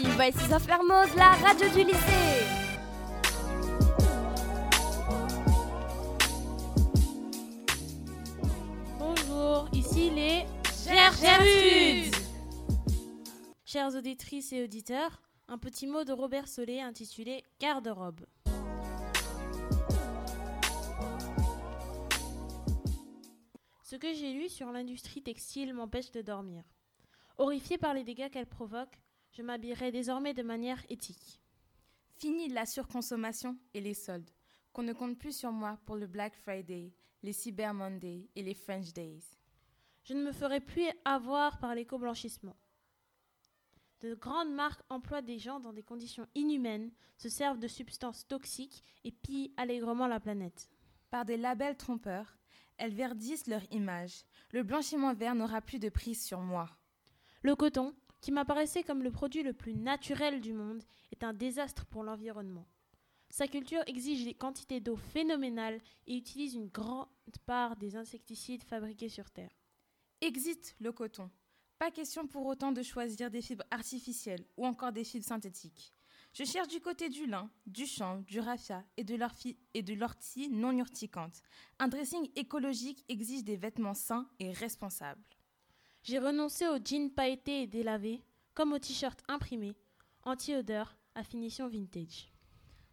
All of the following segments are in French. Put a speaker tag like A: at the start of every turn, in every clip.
A: Ici Voices of la radio du lycée.
B: Bonjour, ici les Gertrudes. Chères auditrices et auditeurs, un petit mot de Robert Solé intitulé Garde-robe. Ce que j'ai lu sur l'industrie textile m'empêche de dormir. Horrifié par les dégâts qu'elle provoque, je m'habillerai désormais de manière éthique.
C: Fini la surconsommation et les soldes. Qu'on ne compte plus sur moi pour le Black Friday, les Cyber Monday et les French Days.
B: Je ne me ferai plus avoir par l'éco-blanchissement. De grandes marques emploient des gens dans des conditions inhumaines, se servent de substances toxiques et pillent allègrement la planète.
C: Par des labels trompeurs, elles verdissent leur image. Le blanchiment vert n'aura plus de prise sur moi.
B: Le coton, qui m'apparaissait comme le produit le plus naturel du monde, est un désastre pour l'environnement. Sa culture exige des quantités d'eau phénoménales et utilise une grande part des insecticides fabriqués sur Terre.
C: Existe le coton. Pas question pour autant de choisir des fibres artificielles ou encore des fibres synthétiques. Je cherche du côté du lin, du chanvre, du raffia et de l'ortie non urticante. Un dressing écologique exige des vêtements sains et responsables.
B: J'ai renoncé aux jeans pailletés et délavés, comme aux t-shirts imprimés, anti-odeur, à finition vintage.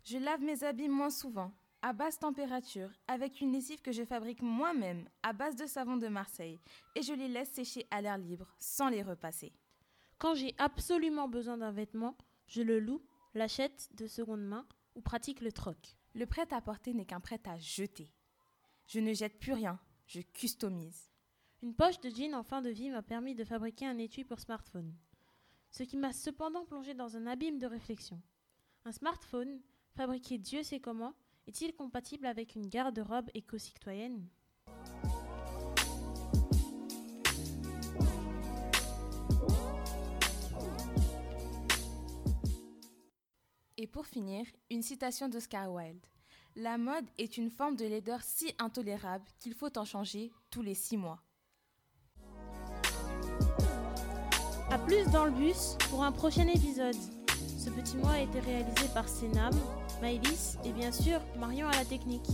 C: Je lave mes habits moins souvent, à basse température, avec une lessive que je fabrique moi-même, à base de savon de Marseille, et je les laisse sécher à l'air libre, sans les repasser.
B: Quand j'ai absolument besoin d'un vêtement, je le loue l'achète de seconde main ou pratique le troc.
C: Le prêt-à-porter n'est qu'un prêt à jeter. Je ne jette plus rien, je customise.
B: Une poche de jean en fin de vie m'a permis de fabriquer un étui pour smartphone. Ce qui m'a cependant plongé dans un abîme de réflexion. Un smartphone, fabriqué Dieu sait comment, est-il compatible avec une garde-robe éco-citoyenne?
C: Et pour finir, une citation d'Oscar Wilde. La mode est une forme de laideur si intolérable qu'il faut en changer tous les six mois.
B: A plus dans le bus pour un prochain épisode. Ce petit mois a été réalisé par Senam, Maëlys et bien sûr Marion à la technique.